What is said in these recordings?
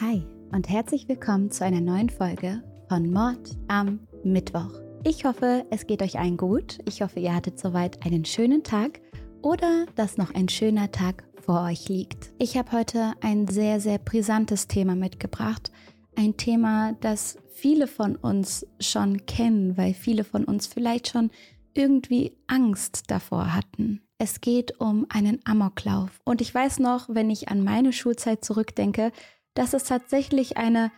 Hi und herzlich willkommen zu einer neuen Folge von Mord am Mittwoch. Ich hoffe, es geht euch allen gut. Ich hoffe, ihr hattet soweit einen schönen Tag oder dass noch ein schöner Tag vor euch liegt. Ich habe heute ein sehr, sehr brisantes Thema mitgebracht. Ein Thema, das viele von uns schon kennen, weil viele von uns vielleicht schon irgendwie Angst davor hatten. Es geht um einen Amoklauf. Und ich weiß noch, wenn ich an meine Schulzeit zurückdenke, dass es tatsächlich eine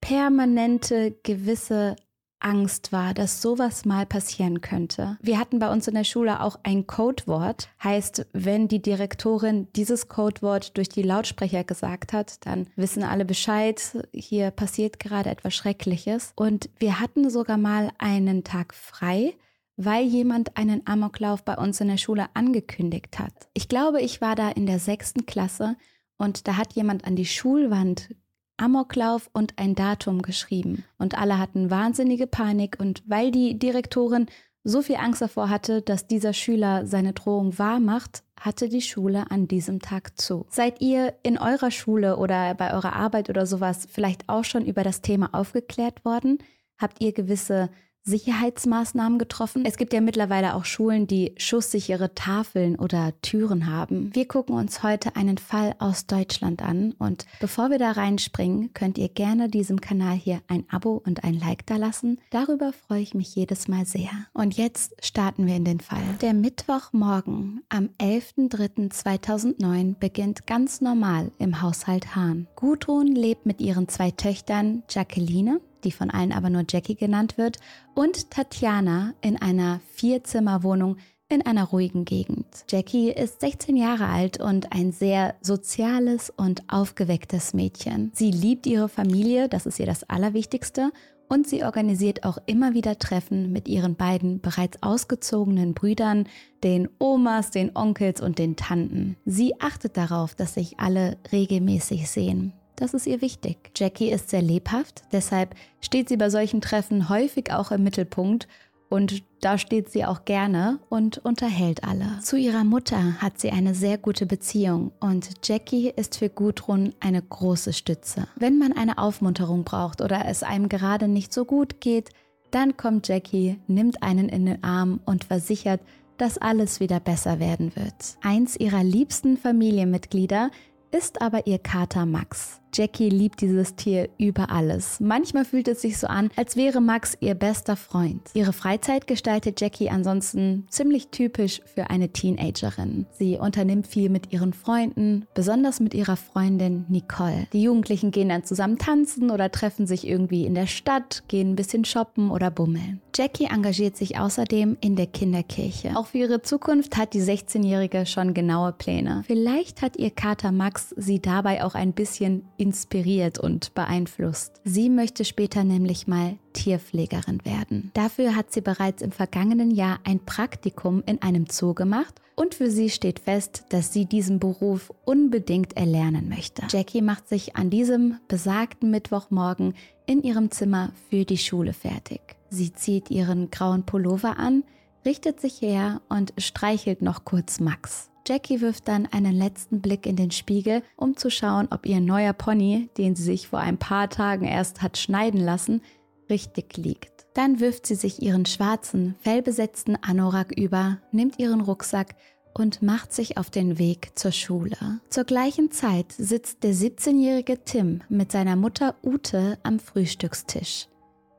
permanente gewisse Angst war, dass sowas mal passieren könnte. Wir hatten bei uns in der Schule auch ein Codewort, heißt, wenn die Direktorin dieses Codewort durch die Lautsprecher gesagt hat, dann wissen alle Bescheid, hier passiert gerade etwas Schreckliches. Und wir hatten sogar mal einen Tag frei, weil jemand einen Amoklauf bei uns in der Schule angekündigt hat. Ich glaube, ich war da in der sechsten Klasse und da hat jemand an die Schulwand Amoklauf und ein Datum geschrieben. Und alle hatten wahnsinnige Panik. Und weil die Direktorin so viel Angst davor hatte, dass dieser Schüler seine Drohung wahrmacht, hatte die Schule an diesem Tag zu. Seid ihr in eurer Schule oder bei eurer Arbeit oder sowas vielleicht auch schon über das Thema aufgeklärt worden? Habt ihr gewisse Sicherheitsmaßnahmen getroffen. Es gibt ja mittlerweile auch Schulen, die schusssichere Tafeln oder Türen haben. Wir gucken uns heute einen Fall aus Deutschland an und bevor wir da reinspringen, könnt ihr gerne diesem Kanal hier ein Abo und ein Like da lassen. Darüber freue ich mich jedes Mal sehr. Und jetzt starten wir in den Fall. Der Mittwochmorgen am 11.03.2009 beginnt ganz normal im Haushalt Hahn. Gudrun lebt mit ihren zwei Töchtern Jacqueline die von allen aber nur Jackie genannt wird, und Tatjana in einer Vierzimmerwohnung in einer ruhigen Gegend. Jackie ist 16 Jahre alt und ein sehr soziales und aufgewecktes Mädchen. Sie liebt ihre Familie, das ist ihr das Allerwichtigste, und sie organisiert auch immer wieder Treffen mit ihren beiden bereits ausgezogenen Brüdern, den Omas, den Onkels und den Tanten. Sie achtet darauf, dass sich alle regelmäßig sehen. Das ist ihr wichtig. Jackie ist sehr lebhaft, deshalb steht sie bei solchen Treffen häufig auch im Mittelpunkt und da steht sie auch gerne und unterhält alle. Zu ihrer Mutter hat sie eine sehr gute Beziehung und Jackie ist für Gudrun eine große Stütze. Wenn man eine Aufmunterung braucht oder es einem gerade nicht so gut geht, dann kommt Jackie, nimmt einen in den Arm und versichert, dass alles wieder besser werden wird. Eins ihrer liebsten Familienmitglieder ist aber ihr Kater Max. Jackie liebt dieses Tier über alles. Manchmal fühlt es sich so an, als wäre Max ihr bester Freund. Ihre Freizeit gestaltet Jackie ansonsten ziemlich typisch für eine Teenagerin. Sie unternimmt viel mit ihren Freunden, besonders mit ihrer Freundin Nicole. Die Jugendlichen gehen dann zusammen tanzen oder treffen sich irgendwie in der Stadt, gehen ein bisschen shoppen oder bummeln. Jackie engagiert sich außerdem in der Kinderkirche. Auch für ihre Zukunft hat die 16-Jährige schon genaue Pläne. Vielleicht hat ihr Kater Max sie dabei auch ein bisschen inspiriert und beeinflusst. Sie möchte später nämlich mal Tierpflegerin werden. Dafür hat sie bereits im vergangenen Jahr ein Praktikum in einem Zoo gemacht und für sie steht fest, dass sie diesen Beruf unbedingt erlernen möchte. Jackie macht sich an diesem besagten Mittwochmorgen in ihrem Zimmer für die Schule fertig. Sie zieht ihren grauen Pullover an, richtet sich her und streichelt noch kurz Max. Jackie wirft dann einen letzten Blick in den Spiegel, um zu schauen, ob ihr neuer Pony, den sie sich vor ein paar Tagen erst hat schneiden lassen, richtig liegt. Dann wirft sie sich ihren schwarzen, fellbesetzten Anorak über, nimmt ihren Rucksack und macht sich auf den Weg zur Schule. Zur gleichen Zeit sitzt der 17-jährige Tim mit seiner Mutter Ute am Frühstückstisch.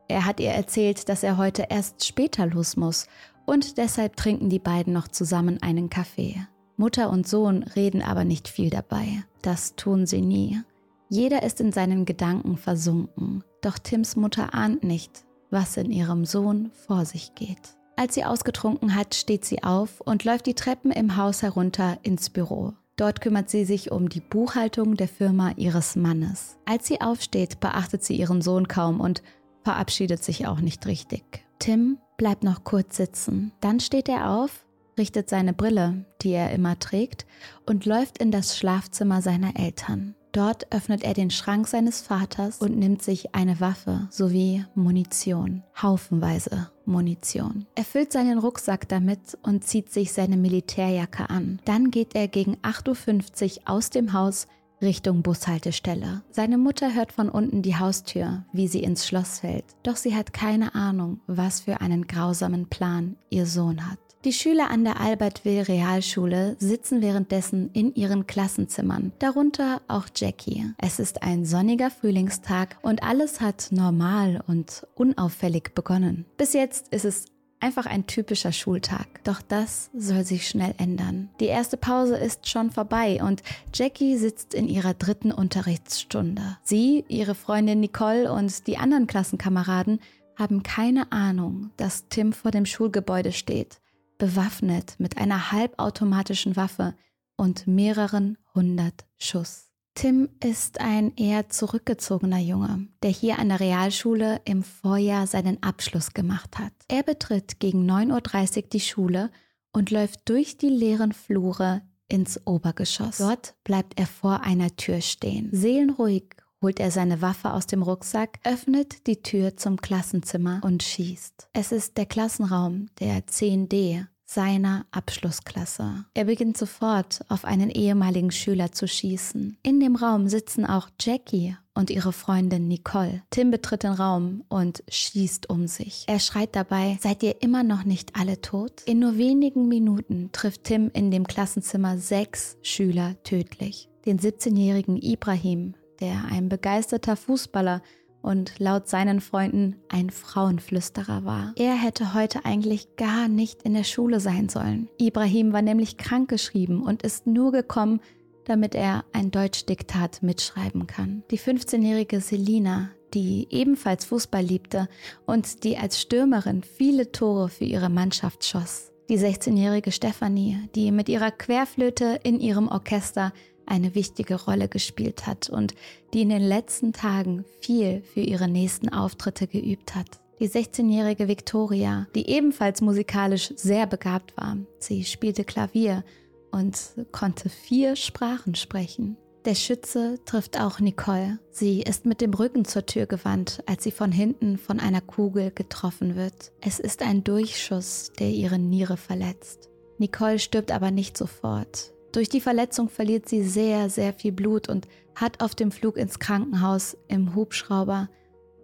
Er hat ihr erzählt, dass er heute erst später los muss und deshalb trinken die beiden noch zusammen einen Kaffee. Mutter und Sohn reden aber nicht viel dabei. Das tun sie nie. Jeder ist in seinen Gedanken versunken. Doch Tims Mutter ahnt nicht, was in ihrem Sohn vor sich geht. Als sie ausgetrunken hat, steht sie auf und läuft die Treppen im Haus herunter ins Büro. Dort kümmert sie sich um die Buchhaltung der Firma ihres Mannes. Als sie aufsteht, beachtet sie ihren Sohn kaum und verabschiedet sich auch nicht richtig. Tim bleibt noch kurz sitzen. Dann steht er auf, richtet seine Brille, die er immer trägt, und läuft in das Schlafzimmer seiner Eltern. Dort öffnet er den Schrank seines Vaters und nimmt sich eine Waffe sowie Munition, haufenweise Munition. Er füllt seinen Rucksack damit und zieht sich seine Militärjacke an. Dann geht er gegen 8.50 Uhr aus dem Haus Richtung Bushaltestelle. Seine Mutter hört von unten die Haustür, wie sie ins Schloss fällt. Doch sie hat keine Ahnung, was für einen grausamen Plan ihr Sohn hat. Die Schüler an der Albertville Realschule sitzen währenddessen in ihren Klassenzimmern, darunter auch Jackie. Es ist ein sonniger Frühlingstag und alles hat normal und unauffällig begonnen. Bis jetzt ist es Einfach ein typischer Schultag. Doch das soll sich schnell ändern. Die erste Pause ist schon vorbei und Jackie sitzt in ihrer dritten Unterrichtsstunde. Sie, ihre Freundin Nicole und die anderen Klassenkameraden haben keine Ahnung, dass Tim vor dem Schulgebäude steht bewaffnet mit einer halbautomatischen Waffe und mehreren hundert Schuss. Tim ist ein eher zurückgezogener Junge, der hier an der Realschule im Vorjahr seinen Abschluss gemacht hat. Er betritt gegen 9.30 Uhr die Schule und läuft durch die leeren Flure ins Obergeschoss. Dort bleibt er vor einer Tür stehen. Seelenruhig holt er seine Waffe aus dem Rucksack, öffnet die Tür zum Klassenzimmer und schießt. Es ist der Klassenraum der 10D seiner Abschlussklasse. Er beginnt sofort auf einen ehemaligen Schüler zu schießen. In dem Raum sitzen auch Jackie und ihre Freundin Nicole. Tim betritt den Raum und schießt um sich. Er schreit dabei, seid ihr immer noch nicht alle tot? In nur wenigen Minuten trifft Tim in dem Klassenzimmer sechs Schüler tödlich. Den 17-jährigen Ibrahim, der ein begeisterter Fußballer und laut seinen Freunden ein Frauenflüsterer war. Er hätte heute eigentlich gar nicht in der Schule sein sollen. Ibrahim war nämlich krankgeschrieben und ist nur gekommen, damit er ein Deutschdiktat mitschreiben kann. Die 15-jährige Selina, die ebenfalls Fußball liebte und die als Stürmerin viele Tore für ihre Mannschaft schoss. Die 16-jährige Stefanie, die mit ihrer Querflöte in ihrem Orchester eine wichtige Rolle gespielt hat und die in den letzten Tagen viel für ihre nächsten Auftritte geübt hat. Die 16-jährige Victoria, die ebenfalls musikalisch sehr begabt war. Sie spielte Klavier und konnte vier Sprachen sprechen. Der Schütze trifft auch Nicole. Sie ist mit dem Rücken zur Tür gewandt, als sie von hinten von einer Kugel getroffen wird. Es ist ein Durchschuss, der ihre Niere verletzt. Nicole stirbt aber nicht sofort. Durch die Verletzung verliert sie sehr, sehr viel Blut und hat auf dem Flug ins Krankenhaus im Hubschrauber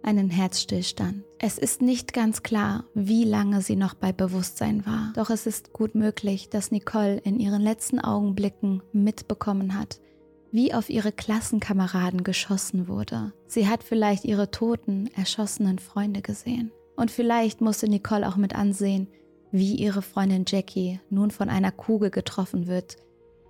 einen Herzstillstand. Es ist nicht ganz klar, wie lange sie noch bei Bewusstsein war, doch es ist gut möglich, dass Nicole in ihren letzten Augenblicken mitbekommen hat, wie auf ihre Klassenkameraden geschossen wurde. Sie hat vielleicht ihre toten, erschossenen Freunde gesehen. Und vielleicht musste Nicole auch mit ansehen, wie ihre Freundin Jackie nun von einer Kugel getroffen wird,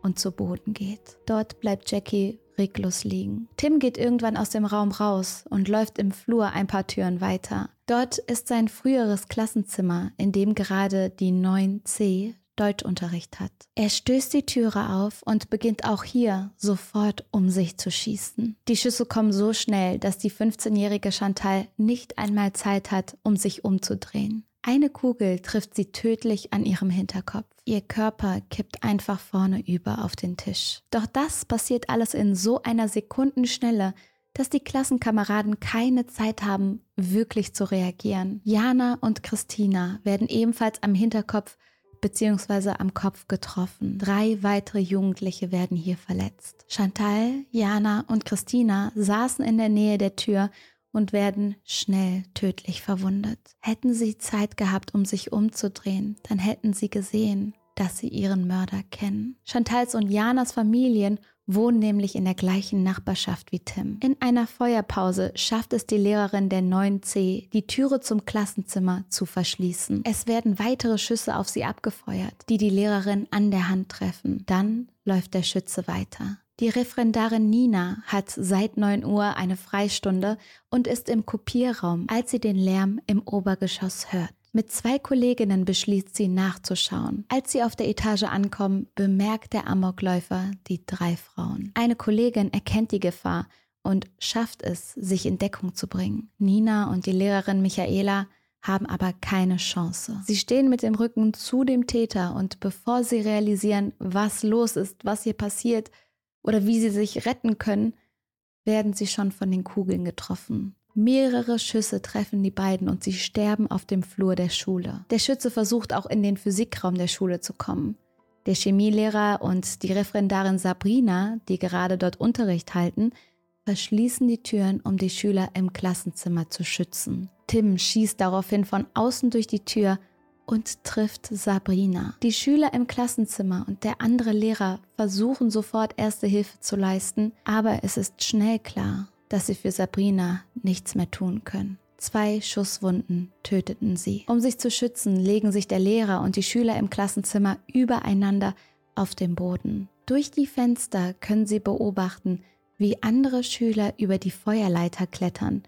und zu Boden geht. Dort bleibt Jackie reglos liegen. Tim geht irgendwann aus dem Raum raus und läuft im Flur ein paar Türen weiter. Dort ist sein früheres Klassenzimmer, in dem gerade die 9c Deutschunterricht hat. Er stößt die Türe auf und beginnt auch hier sofort um sich zu schießen. Die Schüsse kommen so schnell, dass die 15-jährige Chantal nicht einmal Zeit hat, um sich umzudrehen. Eine Kugel trifft sie tödlich an ihrem Hinterkopf. Ihr Körper kippt einfach vorne über auf den Tisch. Doch das passiert alles in so einer Sekundenschnelle, dass die Klassenkameraden keine Zeit haben, wirklich zu reagieren. Jana und Christina werden ebenfalls am Hinterkopf bzw. am Kopf getroffen. Drei weitere Jugendliche werden hier verletzt. Chantal, Jana und Christina saßen in der Nähe der Tür und werden schnell tödlich verwundet. Hätten sie Zeit gehabt, um sich umzudrehen, dann hätten sie gesehen, dass sie ihren Mörder kennen. Chantals und Janas Familien wohnen nämlich in der gleichen Nachbarschaft wie Tim. In einer Feuerpause schafft es die Lehrerin der 9c, die Türe zum Klassenzimmer zu verschließen. Es werden weitere Schüsse auf sie abgefeuert, die die Lehrerin an der Hand treffen. Dann läuft der Schütze weiter. Die Referendarin Nina hat seit 9 Uhr eine Freistunde und ist im Kopierraum, als sie den Lärm im Obergeschoss hört. Mit zwei Kolleginnen beschließt sie nachzuschauen. Als sie auf der Etage ankommen, bemerkt der Amokläufer die drei Frauen. Eine Kollegin erkennt die Gefahr und schafft es, sich in Deckung zu bringen. Nina und die Lehrerin Michaela haben aber keine Chance. Sie stehen mit dem Rücken zu dem Täter und bevor sie realisieren, was los ist, was hier passiert, oder wie sie sich retten können, werden sie schon von den Kugeln getroffen. Mehrere Schüsse treffen die beiden und sie sterben auf dem Flur der Schule. Der Schütze versucht auch in den Physikraum der Schule zu kommen. Der Chemielehrer und die Referendarin Sabrina, die gerade dort Unterricht halten, verschließen die Türen, um die Schüler im Klassenzimmer zu schützen. Tim schießt daraufhin von außen durch die Tür und trifft Sabrina. Die Schüler im Klassenzimmer und der andere Lehrer versuchen sofort erste Hilfe zu leisten, aber es ist schnell klar, dass sie für Sabrina nichts mehr tun können. Zwei Schusswunden töteten sie. Um sich zu schützen, legen sich der Lehrer und die Schüler im Klassenzimmer übereinander auf dem Boden. Durch die Fenster können sie beobachten, wie andere Schüler über die Feuerleiter klettern,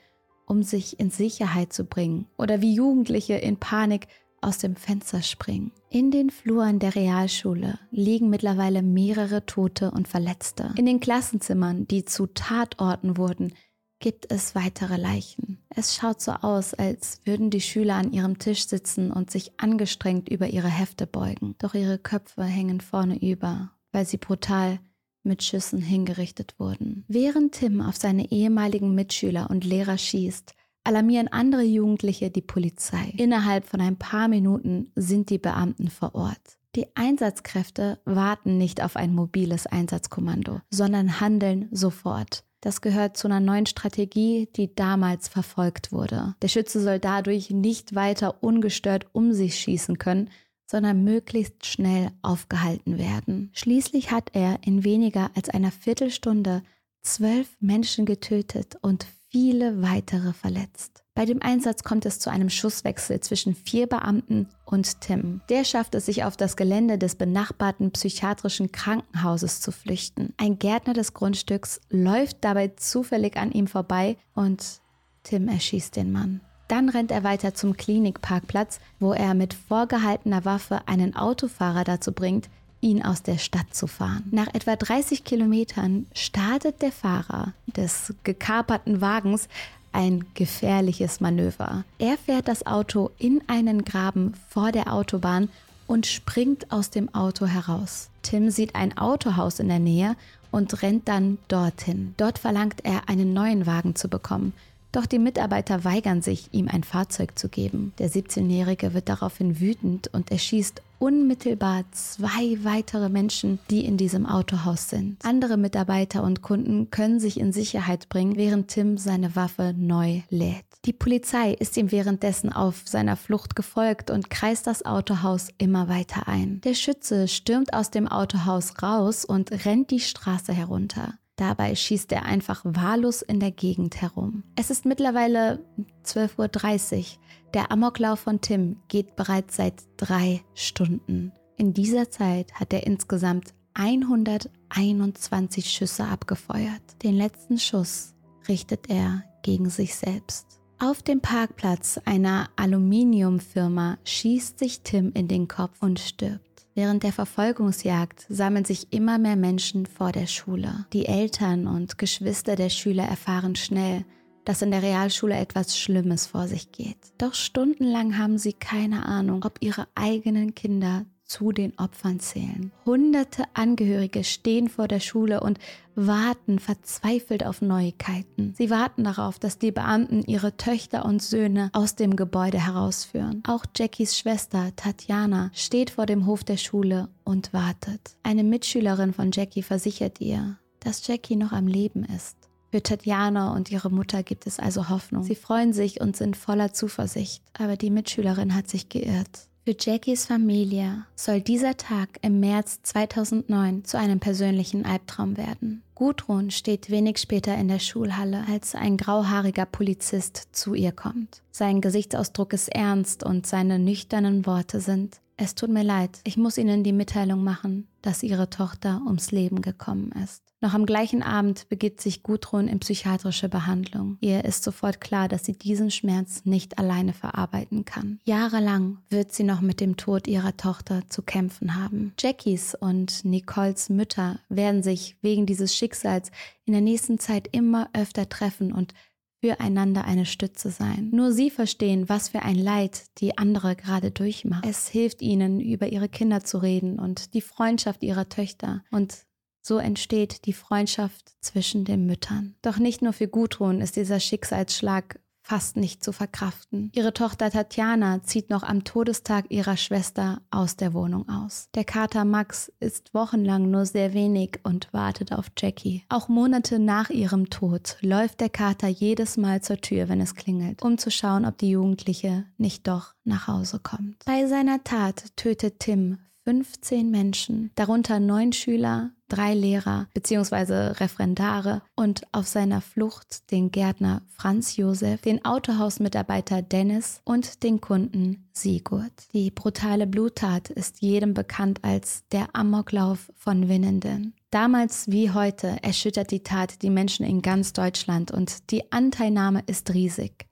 um sich in Sicherheit zu bringen, oder wie Jugendliche in Panik aus dem Fenster springen. In den Fluren der Realschule liegen mittlerweile mehrere Tote und Verletzte. In den Klassenzimmern, die zu Tatorten wurden, gibt es weitere Leichen. Es schaut so aus, als würden die Schüler an ihrem Tisch sitzen und sich angestrengt über ihre Hefte beugen. Doch ihre Köpfe hängen vorne über, weil sie brutal mit Schüssen hingerichtet wurden. Während Tim auf seine ehemaligen Mitschüler und Lehrer schießt, alarmieren andere Jugendliche die Polizei. Innerhalb von ein paar Minuten sind die Beamten vor Ort. Die Einsatzkräfte warten nicht auf ein mobiles Einsatzkommando, sondern handeln sofort. Das gehört zu einer neuen Strategie, die damals verfolgt wurde. Der Schütze soll dadurch nicht weiter ungestört um sich schießen können, sondern möglichst schnell aufgehalten werden. Schließlich hat er in weniger als einer Viertelstunde zwölf Menschen getötet und viele weitere verletzt. Bei dem Einsatz kommt es zu einem Schusswechsel zwischen vier Beamten und Tim. Der schafft es sich auf das Gelände des benachbarten psychiatrischen Krankenhauses zu flüchten. Ein Gärtner des Grundstücks läuft dabei zufällig an ihm vorbei und Tim erschießt den Mann. Dann rennt er weiter zum Klinikparkplatz, wo er mit vorgehaltener Waffe einen Autofahrer dazu bringt, ihn aus der Stadt zu fahren. Nach etwa 30 Kilometern startet der Fahrer des gekaperten Wagens ein gefährliches Manöver. Er fährt das Auto in einen Graben vor der Autobahn und springt aus dem Auto heraus. Tim sieht ein Autohaus in der Nähe und rennt dann dorthin. Dort verlangt er, einen neuen Wagen zu bekommen. Doch die Mitarbeiter weigern sich, ihm ein Fahrzeug zu geben. Der 17-Jährige wird daraufhin wütend und erschießt unmittelbar zwei weitere Menschen, die in diesem Autohaus sind. Andere Mitarbeiter und Kunden können sich in Sicherheit bringen, während Tim seine Waffe neu lädt. Die Polizei ist ihm währenddessen auf seiner Flucht gefolgt und kreist das Autohaus immer weiter ein. Der Schütze stürmt aus dem Autohaus raus und rennt die Straße herunter. Dabei schießt er einfach wahllos in der Gegend herum. Es ist mittlerweile 12.30 Uhr. Der Amoklauf von Tim geht bereits seit drei Stunden. In dieser Zeit hat er insgesamt 121 Schüsse abgefeuert. Den letzten Schuss richtet er gegen sich selbst. Auf dem Parkplatz einer Aluminiumfirma schießt sich Tim in den Kopf und stirbt. Während der Verfolgungsjagd sammeln sich immer mehr Menschen vor der Schule. Die Eltern und Geschwister der Schüler erfahren schnell, dass in der Realschule etwas Schlimmes vor sich geht. Doch stundenlang haben sie keine Ahnung, ob ihre eigenen Kinder zu den Opfern zählen. Hunderte Angehörige stehen vor der Schule und warten verzweifelt auf Neuigkeiten. Sie warten darauf, dass die Beamten ihre Töchter und Söhne aus dem Gebäude herausführen. Auch Jackies Schwester Tatjana steht vor dem Hof der Schule und wartet. Eine Mitschülerin von Jackie versichert ihr, dass Jackie noch am Leben ist. Für Tatjana und ihre Mutter gibt es also Hoffnung. Sie freuen sich und sind voller Zuversicht, aber die Mitschülerin hat sich geirrt. Für Jackies Familie soll dieser Tag im März 2009 zu einem persönlichen Albtraum werden. Gudrun steht wenig später in der Schulhalle, als ein grauhaariger Polizist zu ihr kommt. Sein Gesichtsausdruck ist ernst und seine nüchternen Worte sind, es tut mir leid, ich muss Ihnen die Mitteilung machen, dass Ihre Tochter ums Leben gekommen ist. Noch am gleichen Abend begibt sich Gudrun in psychiatrische Behandlung. Ihr ist sofort klar, dass sie diesen Schmerz nicht alleine verarbeiten kann. Jahrelang wird sie noch mit dem Tod ihrer Tochter zu kämpfen haben. Jackies und Nicoles Mütter werden sich wegen dieses Schicksals in der nächsten Zeit immer öfter treffen und füreinander eine Stütze sein. Nur sie verstehen, was für ein Leid die andere gerade durchmacht. Es hilft ihnen, über ihre Kinder zu reden und die Freundschaft ihrer Töchter. Und so entsteht die Freundschaft zwischen den Müttern. Doch nicht nur für Gudrun ist dieser Schicksalsschlag fast nicht zu verkraften. Ihre Tochter Tatjana zieht noch am Todestag ihrer Schwester aus der Wohnung aus. Der Kater Max isst wochenlang nur sehr wenig und wartet auf Jackie. Auch Monate nach ihrem Tod läuft der Kater jedes Mal zur Tür, wenn es klingelt, um zu schauen, ob die Jugendliche nicht doch nach Hause kommt. Bei seiner Tat tötet Tim 15 Menschen, darunter neun Schüler, drei Lehrer bzw. Referendare und auf seiner Flucht den Gärtner Franz Josef, den Autohausmitarbeiter Dennis und den Kunden Sigurd. Die brutale Bluttat ist jedem bekannt als der Amoklauf von Winnenden. Damals wie heute erschüttert die Tat die Menschen in ganz Deutschland und die Anteilnahme ist riesig.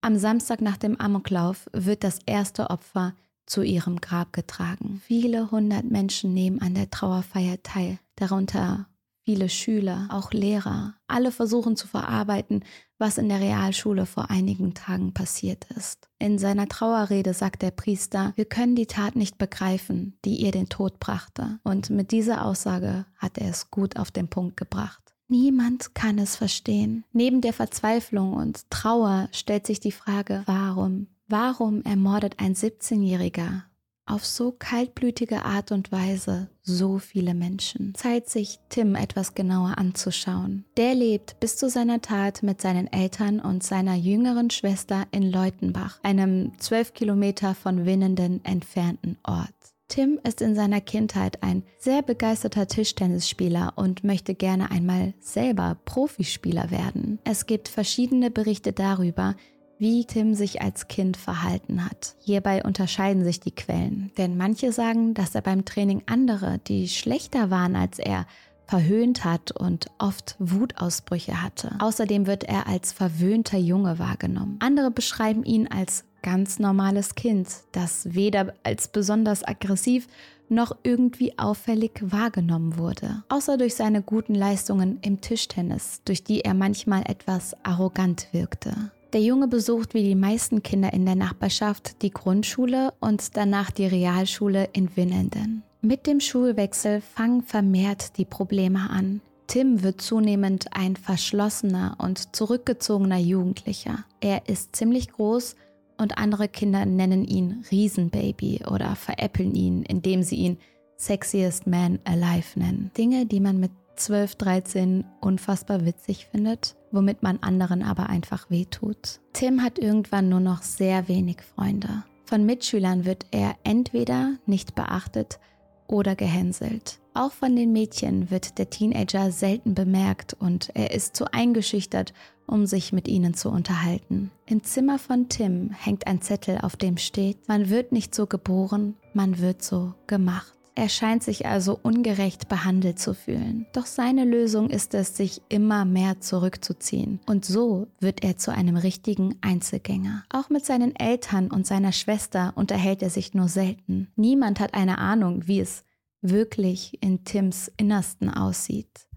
Am Samstag nach dem Amoklauf wird das erste Opfer zu ihrem Grab getragen. Viele hundert Menschen nehmen an der Trauerfeier teil, darunter viele Schüler, auch Lehrer. Alle versuchen zu verarbeiten, was in der Realschule vor einigen Tagen passiert ist. In seiner Trauerrede sagt der Priester, wir können die Tat nicht begreifen, die ihr den Tod brachte. Und mit dieser Aussage hat er es gut auf den Punkt gebracht. Niemand kann es verstehen. Neben der Verzweiflung und Trauer stellt sich die Frage, warum Warum ermordet ein 17-Jähriger auf so kaltblütige Art und Weise so viele Menschen? Zeit sich Tim etwas genauer anzuschauen. Der lebt bis zu seiner Tat mit seinen Eltern und seiner jüngeren Schwester in Leutenbach, einem 12 Kilometer von Winnenden entfernten Ort. Tim ist in seiner Kindheit ein sehr begeisterter Tischtennisspieler und möchte gerne einmal selber Profispieler werden. Es gibt verschiedene Berichte darüber, wie Tim sich als Kind verhalten hat. Hierbei unterscheiden sich die Quellen, denn manche sagen, dass er beim Training andere, die schlechter waren als er, verhöhnt hat und oft Wutausbrüche hatte. Außerdem wird er als verwöhnter Junge wahrgenommen. Andere beschreiben ihn als ganz normales Kind, das weder als besonders aggressiv noch irgendwie auffällig wahrgenommen wurde. Außer durch seine guten Leistungen im Tischtennis, durch die er manchmal etwas arrogant wirkte. Der Junge besucht wie die meisten Kinder in der Nachbarschaft die Grundschule und danach die Realschule in Winnenden. Mit dem Schulwechsel fangen vermehrt die Probleme an. Tim wird zunehmend ein verschlossener und zurückgezogener Jugendlicher. Er ist ziemlich groß und andere Kinder nennen ihn Riesenbaby oder veräppeln ihn, indem sie ihn Sexiest Man Alive nennen. Dinge, die man mit 12, 13 unfassbar witzig findet, womit man anderen aber einfach wehtut. Tim hat irgendwann nur noch sehr wenig Freunde. Von Mitschülern wird er entweder nicht beachtet oder gehänselt. Auch von den Mädchen wird der Teenager selten bemerkt und er ist zu eingeschüchtert, um sich mit ihnen zu unterhalten. Im Zimmer von Tim hängt ein Zettel, auf dem steht, man wird nicht so geboren, man wird so gemacht. Er scheint sich also ungerecht behandelt zu fühlen. Doch seine Lösung ist es, sich immer mehr zurückzuziehen. Und so wird er zu einem richtigen Einzelgänger. Auch mit seinen Eltern und seiner Schwester unterhält er sich nur selten. Niemand hat eine Ahnung, wie es wirklich in Tims Innersten aussieht.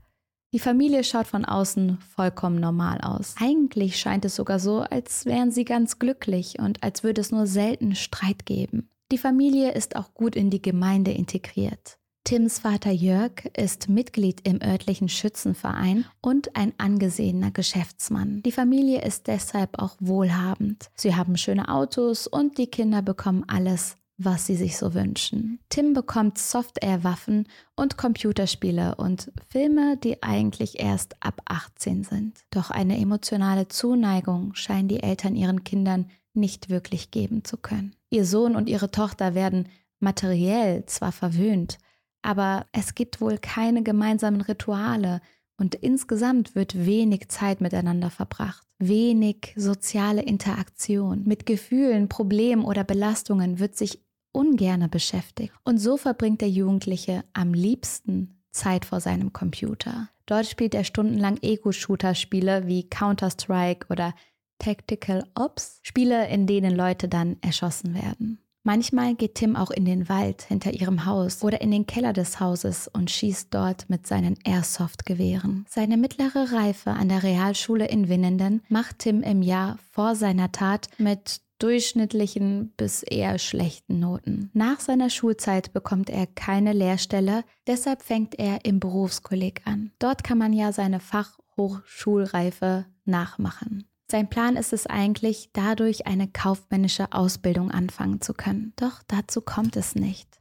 Die Familie schaut von außen vollkommen normal aus. Eigentlich scheint es sogar so, als wären sie ganz glücklich und als würde es nur selten Streit geben. Die Familie ist auch gut in die Gemeinde integriert. Tims Vater Jörg ist Mitglied im örtlichen Schützenverein und ein angesehener Geschäftsmann. Die Familie ist deshalb auch wohlhabend. Sie haben schöne Autos und die Kinder bekommen alles, was sie sich so wünschen. Tim bekommt Software-Waffen und Computerspiele und Filme, die eigentlich erst ab 18 sind. Doch eine emotionale Zuneigung scheinen die Eltern ihren Kindern nicht wirklich geben zu können. Ihr Sohn und ihre Tochter werden materiell zwar verwöhnt, aber es gibt wohl keine gemeinsamen Rituale und insgesamt wird wenig Zeit miteinander verbracht, wenig soziale Interaktion. Mit Gefühlen, Problemen oder Belastungen wird sich ungerne beschäftigt. Und so verbringt der Jugendliche am liebsten Zeit vor seinem Computer. Dort spielt er stundenlang Ego-Shooter-Spiele wie Counter-Strike oder Tactical Ops, Spiele, in denen Leute dann erschossen werden. Manchmal geht Tim auch in den Wald hinter ihrem Haus oder in den Keller des Hauses und schießt dort mit seinen Airsoft-Gewehren. Seine mittlere Reife an der Realschule in Winnenden macht Tim im Jahr vor seiner Tat mit durchschnittlichen bis eher schlechten Noten. Nach seiner Schulzeit bekommt er keine Lehrstelle, deshalb fängt er im Berufskolleg an. Dort kann man ja seine Fachhochschulreife nachmachen. Sein Plan ist es eigentlich, dadurch eine kaufmännische Ausbildung anfangen zu können. Doch dazu kommt es nicht.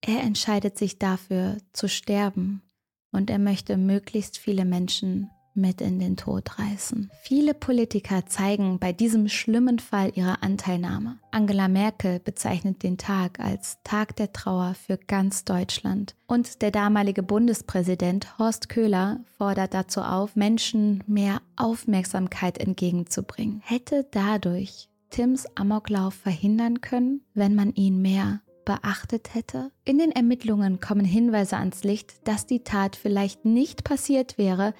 Er entscheidet sich dafür zu sterben und er möchte möglichst viele Menschen mit in den Tod reißen. Viele Politiker zeigen bei diesem schlimmen Fall ihre Anteilnahme. Angela Merkel bezeichnet den Tag als Tag der Trauer für ganz Deutschland. Und der damalige Bundespräsident Horst Köhler fordert dazu auf, Menschen mehr Aufmerksamkeit entgegenzubringen. Hätte dadurch Tims Amoklauf verhindern können, wenn man ihn mehr beachtet hätte? In den Ermittlungen kommen Hinweise ans Licht, dass die Tat vielleicht nicht passiert wäre,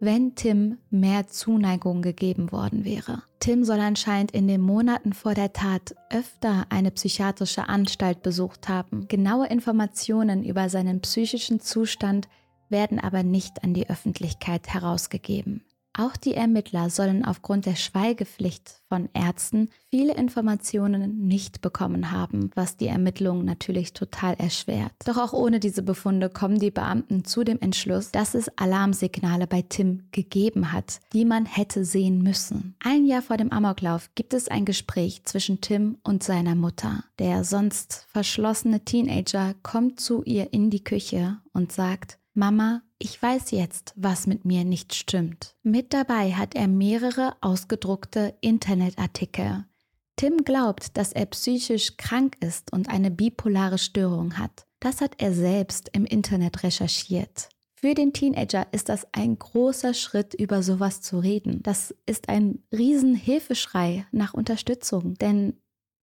wenn Tim mehr Zuneigung gegeben worden wäre. Tim soll anscheinend in den Monaten vor der Tat öfter eine psychiatrische Anstalt besucht haben. Genaue Informationen über seinen psychischen Zustand werden aber nicht an die Öffentlichkeit herausgegeben. Auch die Ermittler sollen aufgrund der Schweigepflicht von Ärzten viele Informationen nicht bekommen haben, was die Ermittlungen natürlich total erschwert. Doch auch ohne diese Befunde kommen die Beamten zu dem Entschluss, dass es Alarmsignale bei Tim gegeben hat, die man hätte sehen müssen. Ein Jahr vor dem Amoklauf gibt es ein Gespräch zwischen Tim und seiner Mutter. Der sonst verschlossene Teenager kommt zu ihr in die Küche und sagt, Mama, ich weiß jetzt, was mit mir nicht stimmt. Mit dabei hat er mehrere ausgedruckte Internetartikel. Tim glaubt, dass er psychisch krank ist und eine bipolare Störung hat. Das hat er selbst im Internet recherchiert. Für den Teenager ist das ein großer Schritt, über sowas zu reden. Das ist ein Riesenhilfeschrei nach Unterstützung. Denn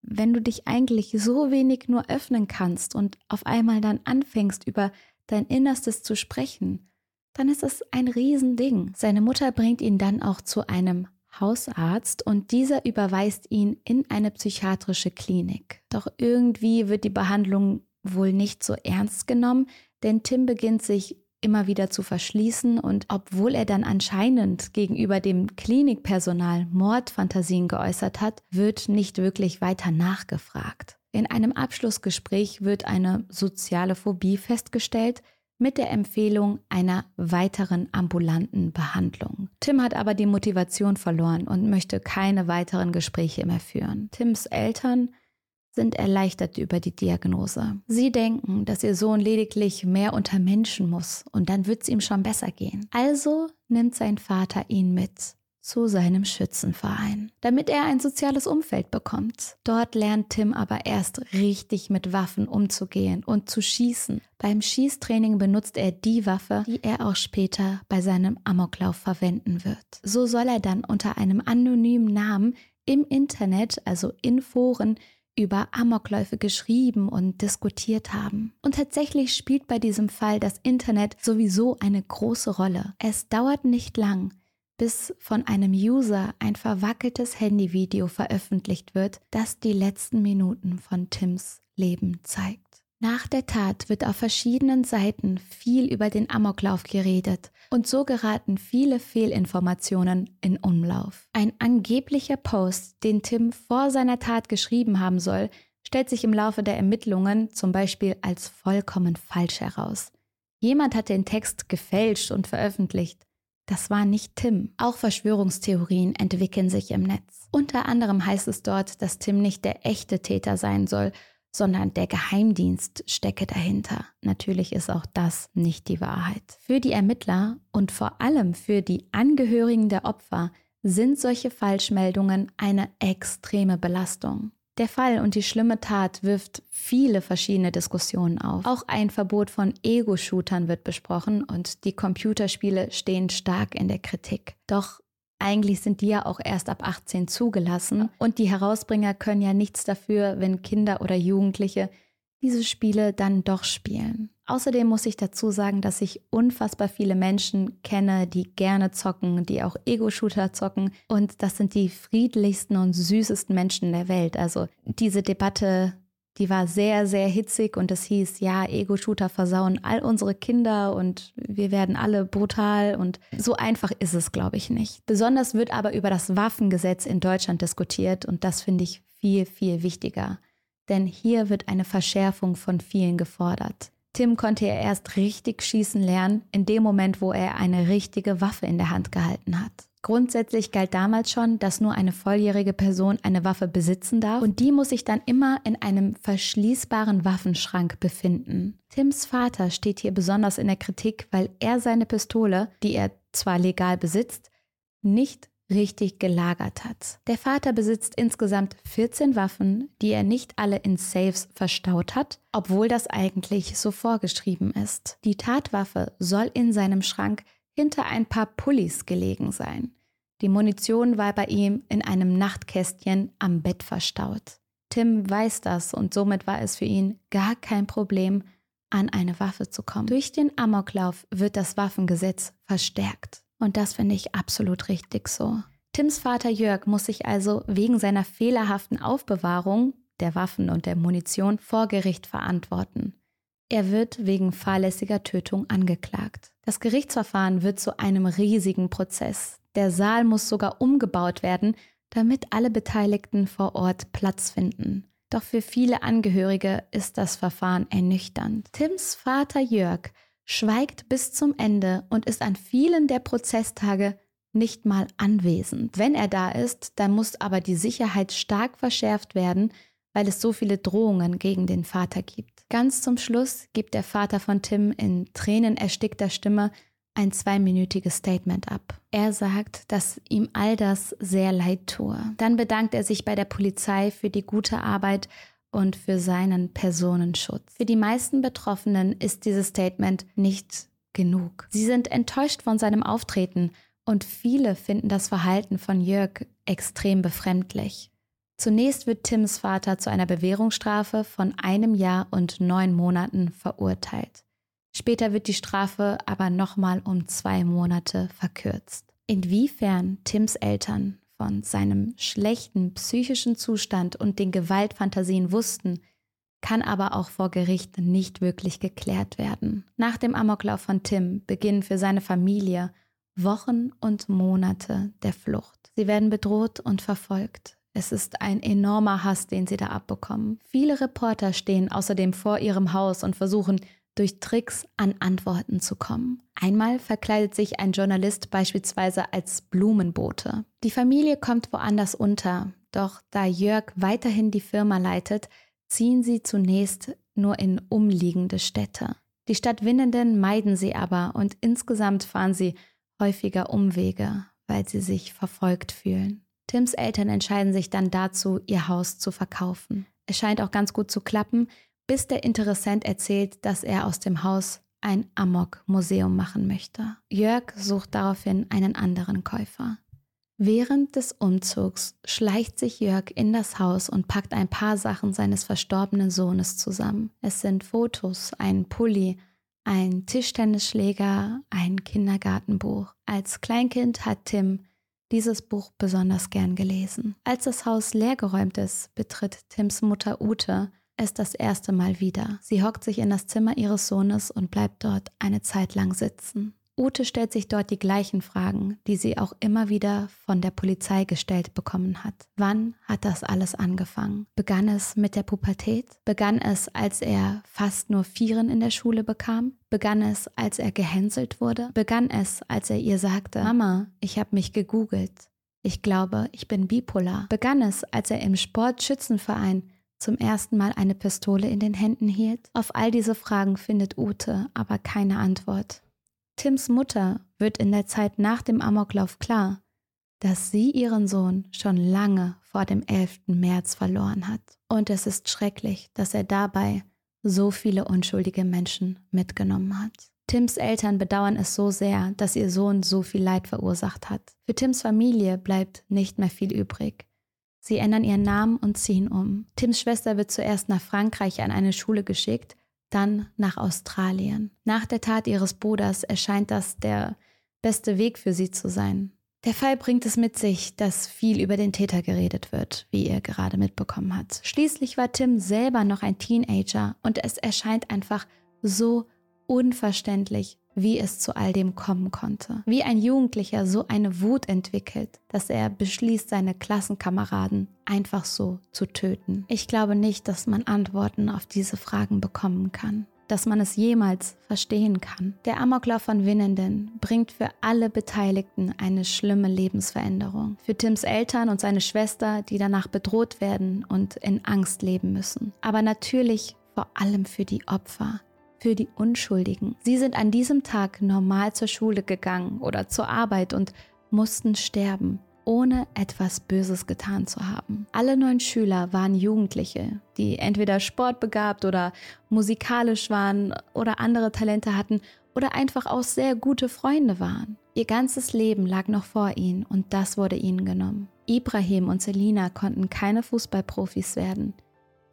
wenn du dich eigentlich so wenig nur öffnen kannst und auf einmal dann anfängst, über dein Innerstes zu sprechen, dann ist es ein Riesending. Seine Mutter bringt ihn dann auch zu einem Hausarzt und dieser überweist ihn in eine psychiatrische Klinik. Doch irgendwie wird die Behandlung wohl nicht so ernst genommen, denn Tim beginnt sich immer wieder zu verschließen und obwohl er dann anscheinend gegenüber dem Klinikpersonal Mordfantasien geäußert hat, wird nicht wirklich weiter nachgefragt. In einem Abschlussgespräch wird eine soziale Phobie festgestellt mit der Empfehlung einer weiteren ambulanten Behandlung. Tim hat aber die Motivation verloren und möchte keine weiteren Gespräche mehr führen. Tims Eltern sind erleichtert über die Diagnose. Sie denken, dass ihr Sohn lediglich mehr unter Menschen muss und dann wird es ihm schon besser gehen. Also nimmt sein Vater ihn mit zu seinem Schützenverein, damit er ein soziales Umfeld bekommt. Dort lernt Tim aber erst richtig mit Waffen umzugehen und zu schießen. Beim Schießtraining benutzt er die Waffe, die er auch später bei seinem Amoklauf verwenden wird. So soll er dann unter einem anonymen Namen im Internet, also in Foren, über Amokläufe geschrieben und diskutiert haben. Und tatsächlich spielt bei diesem Fall das Internet sowieso eine große Rolle. Es dauert nicht lang, bis von einem User ein verwackeltes Handyvideo veröffentlicht wird, das die letzten Minuten von Tims Leben zeigt. Nach der Tat wird auf verschiedenen Seiten viel über den Amoklauf geredet und so geraten viele Fehlinformationen in Umlauf. Ein angeblicher Post, den Tim vor seiner Tat geschrieben haben soll, stellt sich im Laufe der Ermittlungen zum Beispiel als vollkommen falsch heraus. Jemand hat den Text gefälscht und veröffentlicht. Das war nicht Tim. Auch Verschwörungstheorien entwickeln sich im Netz. Unter anderem heißt es dort, dass Tim nicht der echte Täter sein soll, sondern der Geheimdienst stecke dahinter. Natürlich ist auch das nicht die Wahrheit. Für die Ermittler und vor allem für die Angehörigen der Opfer sind solche Falschmeldungen eine extreme Belastung. Der Fall und die schlimme Tat wirft viele verschiedene Diskussionen auf. Auch ein Verbot von Ego-Shootern wird besprochen und die Computerspiele stehen stark in der Kritik. Doch eigentlich sind die ja auch erst ab 18 zugelassen und die Herausbringer können ja nichts dafür, wenn Kinder oder Jugendliche diese Spiele dann doch spielen. Außerdem muss ich dazu sagen, dass ich unfassbar viele Menschen kenne, die gerne zocken, die auch Ego-Shooter zocken. Und das sind die friedlichsten und süßesten Menschen der Welt. Also diese Debatte, die war sehr, sehr hitzig und es hieß, ja, Ego-Shooter versauen all unsere Kinder und wir werden alle brutal. Und so einfach ist es, glaube ich, nicht. Besonders wird aber über das Waffengesetz in Deutschland diskutiert und das finde ich viel, viel wichtiger denn hier wird eine Verschärfung von vielen gefordert. Tim konnte er erst richtig schießen lernen, in dem Moment, wo er eine richtige Waffe in der Hand gehalten hat. Grundsätzlich galt damals schon, dass nur eine volljährige Person eine Waffe besitzen darf und die muss sich dann immer in einem verschließbaren Waffenschrank befinden. Tims Vater steht hier besonders in der Kritik, weil er seine Pistole, die er zwar legal besitzt, nicht richtig gelagert hat. Der Vater besitzt insgesamt 14 Waffen, die er nicht alle in Safes verstaut hat, obwohl das eigentlich so vorgeschrieben ist. Die Tatwaffe soll in seinem Schrank hinter ein paar Pullis gelegen sein. Die Munition war bei ihm in einem Nachtkästchen am Bett verstaut. Tim weiß das und somit war es für ihn gar kein Problem, an eine Waffe zu kommen. Durch den Amoklauf wird das Waffengesetz verstärkt. Und das finde ich absolut richtig so. Tims Vater Jörg muss sich also wegen seiner fehlerhaften Aufbewahrung der Waffen und der Munition vor Gericht verantworten. Er wird wegen fahrlässiger Tötung angeklagt. Das Gerichtsverfahren wird zu einem riesigen Prozess. Der Saal muss sogar umgebaut werden, damit alle Beteiligten vor Ort Platz finden. Doch für viele Angehörige ist das Verfahren ernüchternd. Tims Vater Jörg schweigt bis zum Ende und ist an vielen der Prozesstage nicht mal anwesend. Wenn er da ist, dann muss aber die Sicherheit stark verschärft werden, weil es so viele Drohungen gegen den Vater gibt. Ganz zum Schluss gibt der Vater von Tim in tränenerstickter Stimme ein zweiminütiges Statement ab. Er sagt, dass ihm all das sehr leid tue. Dann bedankt er sich bei der Polizei für die gute Arbeit und für seinen Personenschutz. Für die meisten Betroffenen ist dieses Statement nicht genug. Sie sind enttäuscht von seinem Auftreten und viele finden das Verhalten von Jörg extrem befremdlich. Zunächst wird Tims Vater zu einer Bewährungsstrafe von einem Jahr und neun Monaten verurteilt. Später wird die Strafe aber nochmal um zwei Monate verkürzt. Inwiefern Tims Eltern von seinem schlechten psychischen Zustand und den Gewaltfantasien wussten, kann aber auch vor Gericht nicht wirklich geklärt werden. Nach dem Amoklauf von Tim beginnen für seine Familie Wochen und Monate der Flucht. Sie werden bedroht und verfolgt. Es ist ein enormer Hass, den sie da abbekommen. Viele Reporter stehen außerdem vor ihrem Haus und versuchen durch Tricks an Antworten zu kommen. Einmal verkleidet sich ein Journalist beispielsweise als Blumenbote. Die Familie kommt woanders unter, doch da Jörg weiterhin die Firma leitet, ziehen sie zunächst nur in umliegende Städte. Die Stadt Winnenden meiden sie aber und insgesamt fahren sie häufiger Umwege, weil sie sich verfolgt fühlen. Tims Eltern entscheiden sich dann dazu, ihr Haus zu verkaufen. Es scheint auch ganz gut zu klappen, bis der Interessent erzählt, dass er aus dem Haus ein Amok-Museum machen möchte. Jörg sucht daraufhin einen anderen Käufer. Während des Umzugs schleicht sich Jörg in das Haus und packt ein paar Sachen seines verstorbenen Sohnes zusammen. Es sind Fotos, ein Pulli, ein Tischtennisschläger, ein Kindergartenbuch. Als Kleinkind hat Tim dieses Buch besonders gern gelesen. Als das Haus leergeräumt ist, betritt Tims Mutter Ute es das erste Mal wieder. Sie hockt sich in das Zimmer ihres Sohnes und bleibt dort eine Zeit lang sitzen. Ute stellt sich dort die gleichen Fragen, die sie auch immer wieder von der Polizei gestellt bekommen hat. Wann hat das alles angefangen? Begann es mit der Pubertät? Begann es, als er fast nur Vieren in der Schule bekam? Begann es, als er gehänselt wurde? Begann es, als er ihr sagte, Mama, ich habe mich gegoogelt. Ich glaube, ich bin bipolar. Begann es, als er im Sportschützenverein zum ersten Mal eine Pistole in den Händen hielt? Auf all diese Fragen findet Ute aber keine Antwort. Tims Mutter wird in der Zeit nach dem Amoklauf klar, dass sie ihren Sohn schon lange vor dem 11. März verloren hat. Und es ist schrecklich, dass er dabei so viele unschuldige Menschen mitgenommen hat. Tims Eltern bedauern es so sehr, dass ihr Sohn so viel Leid verursacht hat. Für Tims Familie bleibt nicht mehr viel übrig. Sie ändern ihren Namen und ziehen um. Tims Schwester wird zuerst nach Frankreich an eine Schule geschickt, dann nach Australien. Nach der Tat ihres Bruders erscheint das der beste Weg für sie zu sein. Der Fall bringt es mit sich, dass viel über den Täter geredet wird, wie ihr gerade mitbekommen habt. Schließlich war Tim selber noch ein Teenager und es erscheint einfach so unverständlich, wie es zu all dem kommen konnte. Wie ein Jugendlicher so eine Wut entwickelt, dass er beschließt, seine Klassenkameraden einfach so zu töten. Ich glaube nicht, dass man Antworten auf diese Fragen bekommen kann. dass man es jemals verstehen kann. Der Amoklauf von Winnenden bringt für alle Beteiligten eine schlimme Lebensveränderung. Für Tims Eltern und seine Schwester, die danach bedroht werden und in Angst leben müssen. Aber natürlich vor allem für die Opfer, für die Unschuldigen. Sie sind an diesem Tag normal zur Schule gegangen oder zur Arbeit und mussten sterben ohne etwas Böses getan zu haben. Alle neun Schüler waren Jugendliche, die entweder sportbegabt oder musikalisch waren oder andere Talente hatten oder einfach auch sehr gute Freunde waren. Ihr ganzes Leben lag noch vor ihnen und das wurde ihnen genommen. Ibrahim und Selina konnten keine Fußballprofis werden.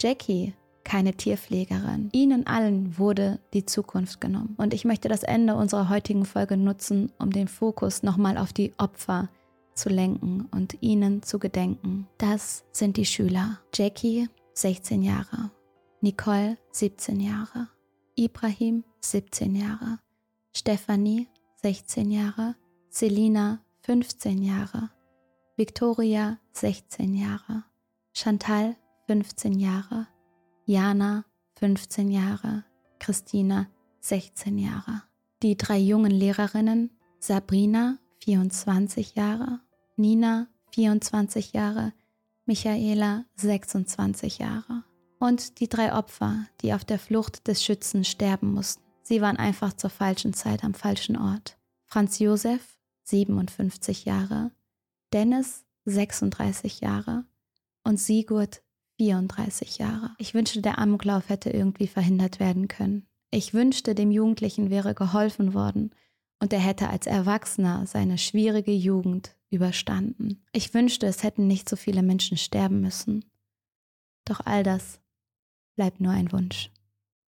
Jackie keine Tierpflegerin. Ihnen allen wurde die Zukunft genommen. Und ich möchte das Ende unserer heutigen Folge nutzen, um den Fokus nochmal auf die Opfer zu lenken und ihnen zu gedenken. Das sind die Schüler. Jackie, 16 Jahre. Nicole, 17 Jahre. Ibrahim, 17 Jahre. Stephanie, 16 Jahre. Selina, 15 Jahre. Victoria, 16 Jahre. Chantal, 15 Jahre. Jana, 15 Jahre. Christina, 16 Jahre. Die drei jungen Lehrerinnen, Sabrina, 24 Jahre, Nina 24 Jahre, Michaela 26 Jahre. Und die drei Opfer, die auf der Flucht des Schützen sterben mussten. Sie waren einfach zur falschen Zeit am falschen Ort. Franz Josef 57 Jahre, Dennis 36 Jahre und Sigurd 34 Jahre. Ich wünschte, der Amoklauf hätte irgendwie verhindert werden können. Ich wünschte, dem Jugendlichen wäre geholfen worden, und er hätte als Erwachsener seine schwierige Jugend überstanden. Ich wünschte, es hätten nicht so viele Menschen sterben müssen. Doch all das bleibt nur ein Wunsch.